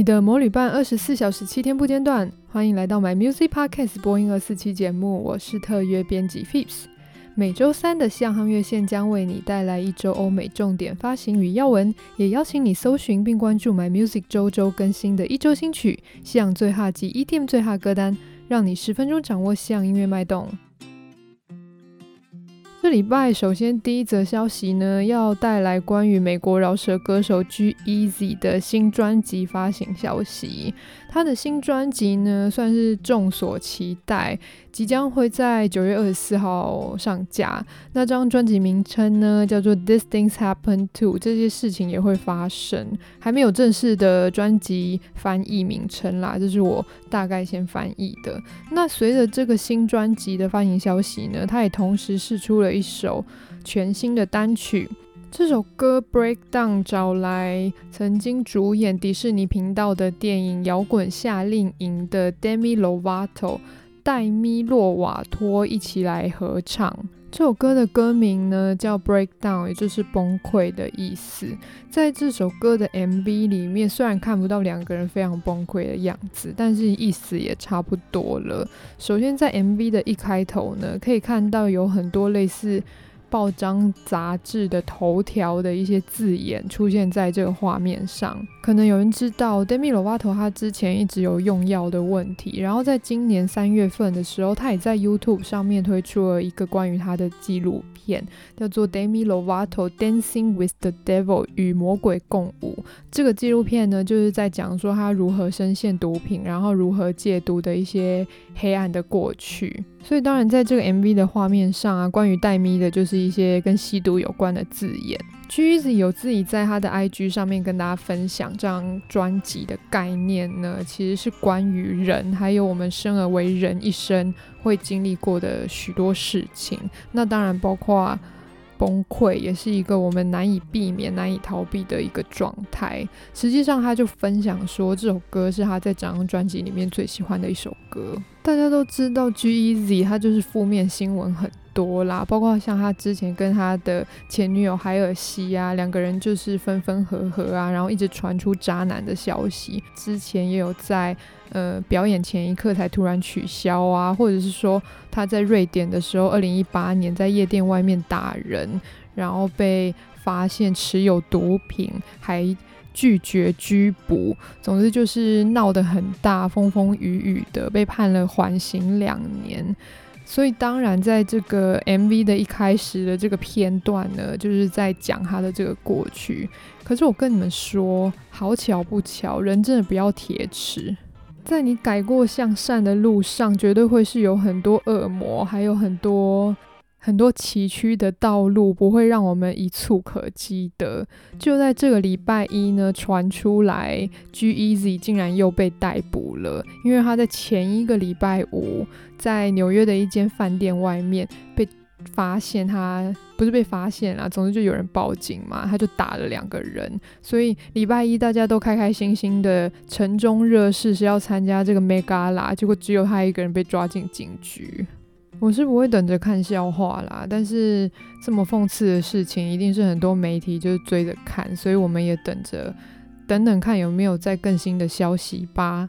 你的魔女伴二十四小时七天不间断，欢迎来到 My Music Podcast 播音二四期节目，我是特约编辑 Fips。每周三的西洋夯乐线将为你带来一周欧美重点发行与要闻，也邀请你搜寻并关注 My Music 周周更新的一周新曲、西洋最哈及 EDM 最哈歌单，让你十分钟掌握西洋音乐脉动。礼拜，首先第一则消息呢，要带来关于美国饶舌歌手 G-Eazy 的新专辑发行消息。他的新专辑呢，算是众所期待，即将会在九月二十四号上架。那张专辑名称呢，叫做《These Things Happen To》，这些事情也会发生，还没有正式的专辑翻译名称啦，这是我大概先翻译的。那随着这个新专辑的发行消息呢，他也同时释出了一首全新的单曲。这首歌《Breakdown》找来曾经主演迪士尼频道的电影《摇滚夏令营》的 Demi Lovato 戴咪洛瓦托一起来合唱。这首歌的歌名呢叫《Breakdown》，也就是崩溃的意思。在这首歌的 MV 里面，虽然看不到两个人非常崩溃的样子，但是意思也差不多了。首先，在 MV 的一开头呢，可以看到有很多类似。报章杂志的头条的一些字眼出现在这个画面上，可能有人知道，Demi Lovato 他之前一直有用药的问题，然后在今年三月份的时候，他也在 YouTube 上面推出了一个关于他的纪录片，叫做 Demi Lovato Dancing with the Devil 与魔鬼共舞。这个纪录片呢，就是在讲说他如何深陷毒品，然后如何戒毒的一些黑暗的过去。所以当然，在这个 MV 的画面上啊，关于戴咪的，就是一些跟吸毒有关的字眼。g e z 有自己在他的 IG 上面跟大家分享，这张专辑的概念呢，其实是关于人，还有我们生而为人一生会经历过的许多事情。那当然包括崩溃，也是一个我们难以避免、难以逃避的一个状态。实际上，他就分享说，这首歌是他在整张专辑里面最喜欢的一首歌。大家都知道 G-Eazy，他就是负面新闻很多啦，包括像他之前跟他的前女友海尔西啊，两个人就是分分合合啊，然后一直传出渣男的消息。之前也有在呃表演前一刻才突然取消啊，或者是说他在瑞典的时候，二零一八年在夜店外面打人，然后被发现持有毒品，还。拒绝拘捕，总之就是闹得很大，风风雨雨的，被判了缓刑两年。所以当然，在这个 MV 的一开始的这个片段呢，就是在讲他的这个过去。可是我跟你们说，好巧不巧，人真的不要铁齿，在你改过向善的路上，绝对会是有很多恶魔，还有很多。很多崎岖的道路不会让我们一蹴可及的。就在这个礼拜一呢，传出来 G-Eazy 竟然又被逮捕了，因为他在前一个礼拜五在纽约的一间饭店外面被发现他，不是被发现啊，总之就有人报警嘛，他就打了两个人。所以礼拜一大家都开开心心的城中热事是要参加这个 Met Gala，结果只有他一个人被抓进警局。我是不会等着看笑话啦，但是这么讽刺的事情，一定是很多媒体就是追着看，所以我们也等着，等等看有没有再更新的消息吧。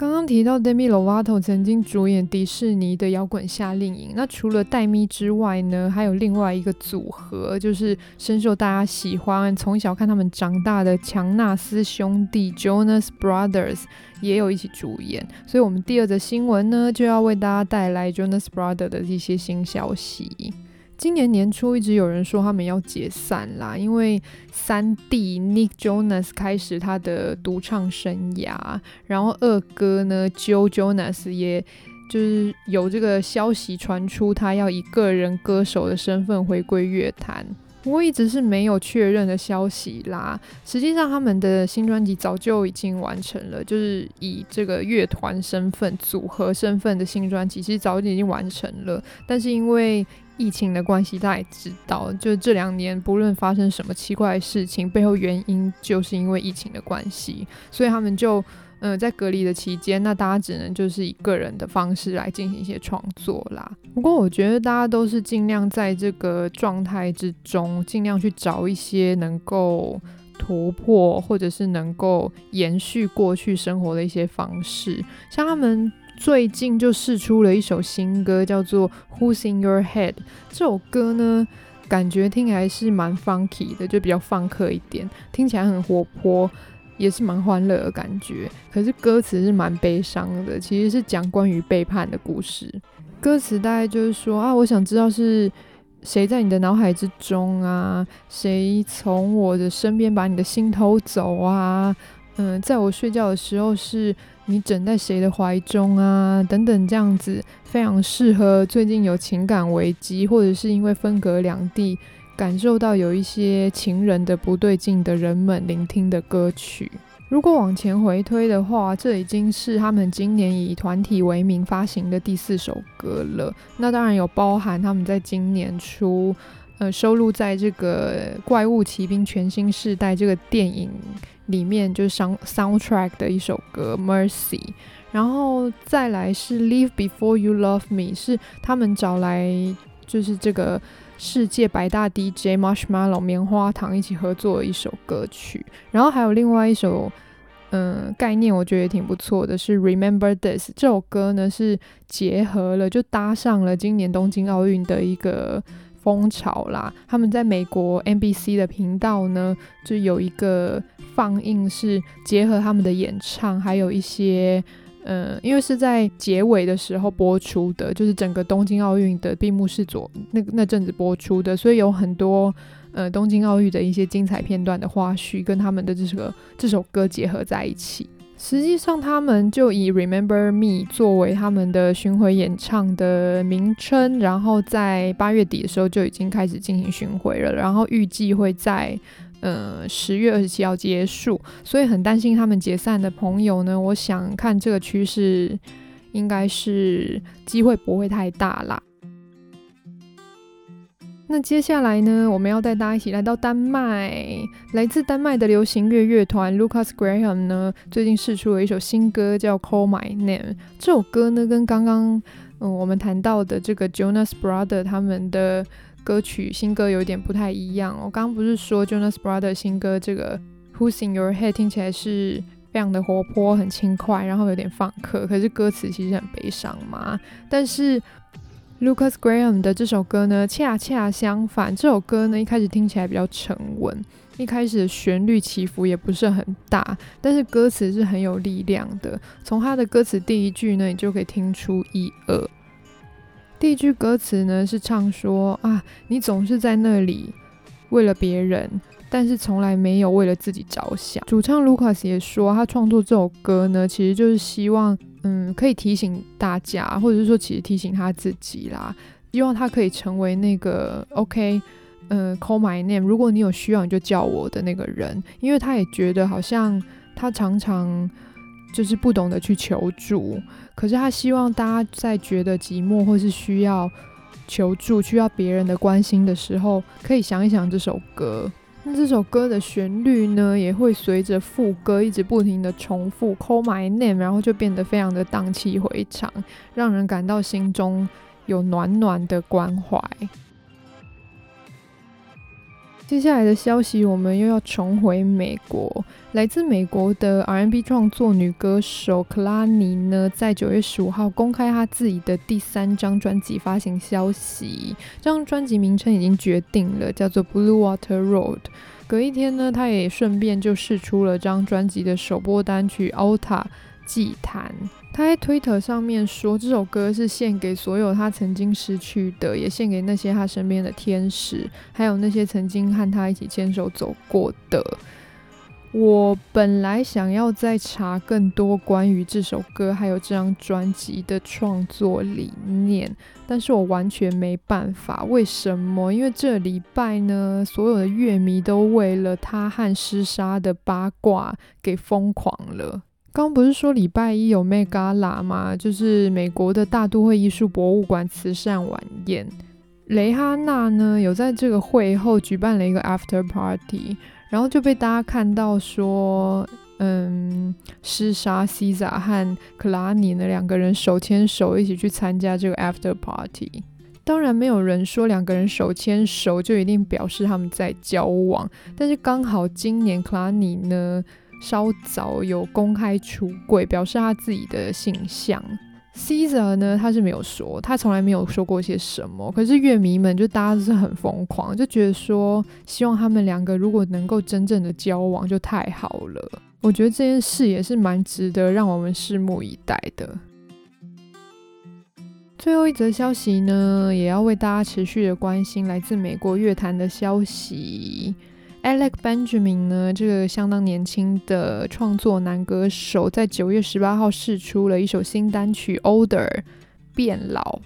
刚刚提到 Demi Lovato 曾经主演迪士尼的摇滚夏令营，那除了黛咪之外呢，还有另外一个组合，就是深受大家喜欢，从小看他们长大的强纳斯兄弟 Jonas Brothers 也有一起主演，所以我们第二则新闻呢，就要为大家带来 Jonas Brothers 的一些新消息。今年年初一直有人说他们要解散啦，因为三弟 Nick Jonas 开始他的独唱生涯，然后二哥呢 Joe Jonas 也就是有这个消息传出，他要以个人歌手的身份回归乐坛。不过一直是没有确认的消息啦。实际上他们的新专辑早就已经完成了，就是以这个乐团身份、组合身份的新专辑，其实早就已经完成了，但是因为疫情的关系，大家也知道，就这两年不论发生什么奇怪的事情，背后原因就是因为疫情的关系，所以他们就嗯、在隔离的期间，那大家只能就是以个人的方式来进行一些创作啦。不过我觉得大家都是尽量在这个状态之中，尽量去找一些能够突破，或者是能够延续过去生活的一些方式。像他们最近就试出了一首新歌，叫做《Who's in Your Head》。这首歌呢，感觉听起来是蛮 funky 的，就比较放克一点，听起来很活泼，也是蛮欢乐的感觉。可是歌词是蛮悲伤的，其实是讲关于背叛的故事。歌词大概就是说啊，我想知道是谁在你的脑海之中啊，谁从我的身边把你的心偷走啊？嗯，在我睡觉的时候，是你枕在谁的怀中啊？等等，这样子非常适合最近有情感危机，或者是因为分隔两地，感受到有一些情人的不对劲的人们聆听的歌曲。如果往前回推的话，这已经是他们今年以团体为名发行的第四首歌了。那当然有包含他们在今年初，呃，收录在这个《怪物骑兵全新世代》这个电影里面，就是 sound soundtrack 的一首歌《Mercy》。然后再来是《Leave Before You Love Me》，是他们找来就是这个。世界百大 DJ Marshmallow 棉花糖一起合作的一首歌曲，然后还有另外一首，嗯、概念我觉得也挺不错的，是 Remember This 这首歌呢，是结合了就搭上了今年东京奥运的一个风潮啦。他们在美国 NBC 的频道呢，就有一个放映是结合他们的演唱，还有一些。嗯，因为是在结尾的时候播出的，就是整个东京奥运的闭幕式左那那阵子播出的，所以有很多呃东京奥运的一些精彩片段的花絮跟他们的这首歌这首歌结合在一起。实际上，他们就以 Remember Me 作为他们的巡回演唱的名称，然后在八月底的时候就已经开始进行巡回了，然后预计会在。呃，十月二十七号结束，所以很担心他们解散的朋友呢。我想看这个趋势，应该是机会不会太大啦。那接下来呢，我们要带大家一起来到丹麦，来自丹麦的流行乐乐团 Lucas Graham 呢，最近试出了一首新歌，叫《Call My Name》。这首歌呢，跟刚刚嗯我们谈到的这个 Jonas Brother 他们的。歌曲新歌有点不太一样。我刚刚不是说 Jonas Brothers 新歌这个 Who's in Your Head 听起来是非常的活泼、很轻快，然后有点放克，可是歌词其实很悲伤嘛。但是 Lucas Graham 的这首歌呢，恰恰相反，这首歌呢一开始听起来比较沉稳，一开始的旋律起伏也不是很大，但是歌词是很有力量的。从他的歌词第一句呢，你就可以听出一二。第一句歌词呢是唱说啊，你总是在那里为了别人，但是从来没有为了自己着想。主唱 Lucas 也说，他创作这首歌呢，其实就是希望，嗯，可以提醒大家，或者是说，其实提醒他自己啦，希望他可以成为那个 OK，嗯，Call my name，如果你有需要，你就叫我的那个人，因为他也觉得好像他常常。就是不懂得去求助，可是他希望大家在觉得寂寞或是需要求助、需要别人的关心的时候，可以想一想这首歌。那这首歌的旋律呢，也会随着副歌一直不停的重复 “Call my name”，然后就变得非常的荡气回肠，让人感到心中有暖暖的关怀。接下来的消息，我们又要重回美国。来自美国的 R&B 创作女歌手克拉尼呢，在九月十五号公开她自己的第三张专辑发行消息。这张专辑名称已经决定了，叫做《Blue Water Road》。隔一天呢，她也顺便就释出了这张专辑的首播单曲《Alta 祭坛》。他在推特上面说，这首歌是献给所有他曾经失去的，也献给那些他身边的天使，还有那些曾经和他一起牵手走过的。我本来想要再查更多关于这首歌还有这张专辑的创作理念，但是我完全没办法。为什么？因为这礼拜呢，所有的乐迷都为了他和尸杀的八卦给疯狂了。刚不是说礼拜一有 Met Gala 吗？就是美国的大都会艺术博物馆慈善晚宴。蕾哈娜呢，有在这个会后举办了一个 After Party，然后就被大家看到说，嗯，尸杀 SZA 和克拉尼呢两个人手牵手一起去参加这个 After Party。当然，没有人说两个人手牵手就一定表示他们在交往。但是刚好今年 Kalani 呢，稍早有公开出柜，表示他自己的性向。SZA 呢，他是没有说，他从来没有说过些什么。可是乐迷们就大家是很疯狂，就觉得说，希望他们两个如果能够真正的交往，就太好了。我觉得这件事也是蛮值得让我们拭目以待的。最后一则消息呢，也要为大家持续的关心，来自美国乐坛的消息。Alec Benjamin 呢，这个相当年轻的创作男歌手，在九月十八号释出了一首新单曲《Older》变老。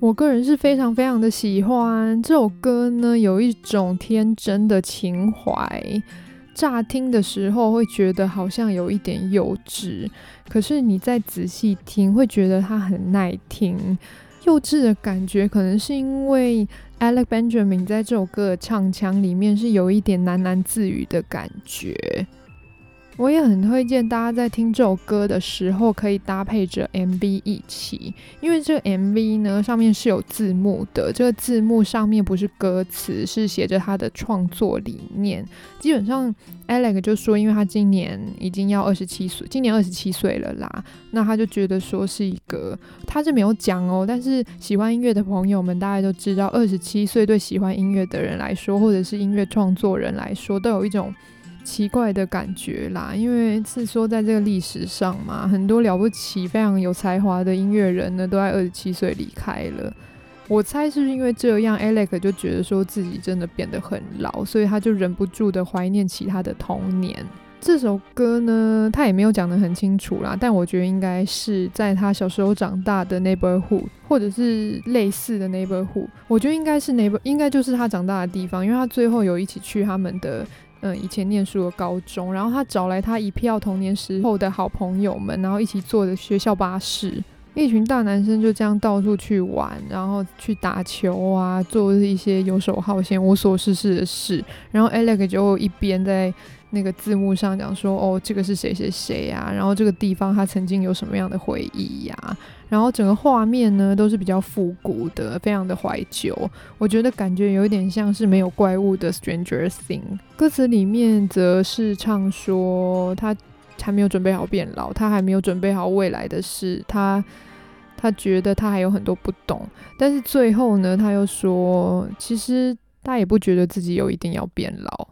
我个人是非常非常的喜欢这首歌呢，有一种天真的情怀。乍听的时候会觉得好像有一点幼稚，可是你再仔细听，会觉得它很耐听。幼稚的感觉，可能是因为 Alec Benjamin 在这首歌的唱腔里面是有一点喃喃自语的感觉。我也很推荐大家在听这首歌的时候，可以搭配着 MV 一起，因为这个 MV 呢，上面是有字幕的，这个字幕上面不是歌词，是写着他的创作理念。基本上，Alec 就说，因为他今年已经要二十七岁，今年二十七岁了啦，那他就觉得说是一个，他是没有讲哦，但是喜欢音乐的朋友们大概都知道，二十七岁对喜欢音乐的人来说，或者是音乐创作人来说，都有一种。奇怪的感觉啦，因为是说在这个历史上嘛，很多了不起、非常有才华的音乐人呢，都在二十七岁离开了。我猜是因为这样，Alec 就觉得说自己真的变得很老，所以他就忍不住的怀念起他的童年。这首歌呢，他也没有讲得很清楚啦，但我觉得应该是在他小时候长大的 neighborhood，或者是类似的 neighborhood。我觉得应该是 neighbor，应该就是他长大的地方，因为他最后有一起去他们的。嗯，以前念书的高中，然后他找来他一票童年时候的好朋友们，然后一起坐的学校巴士，一群大男生就这样到处去玩，然后去打球啊，做一些游手好闲、无所事事的事。然后 Alex 就一边在那个字幕上讲说：“哦，这个是谁谁谁呀？然后这个地方他曾经有什么样的回忆呀？”然后整个画面呢都是比较复古的，非常的怀旧。我觉得感觉有一点像是没有怪物的 Stranger Thing。歌词里面则是唱说他还没有准备好变老，他还没有准备好未来的事，他他觉得他还有很多不懂。但是最后呢，他又说其实他也不觉得自己有一定要变老。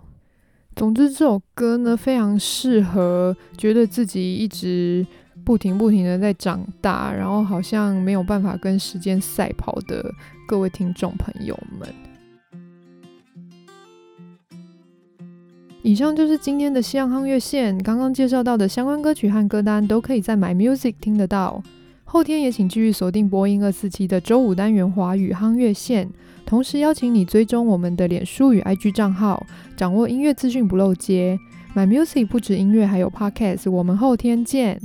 总之这首歌呢非常适合觉得自己一直。不停不停的在长大，然后好像没有办法跟时间赛跑的各位听众朋友们。以上就是今天的西洋夯乐线，刚刚介绍到的相关歌曲和歌单都可以在 My Music 听得到。后天也请继续锁定播音二四七的周五单元华语夯乐线，同时邀请你追踪我们的脸书与 IG 账号，掌握音乐资讯不漏接。My Music 不止音乐，还有 Podcast，我们后天见。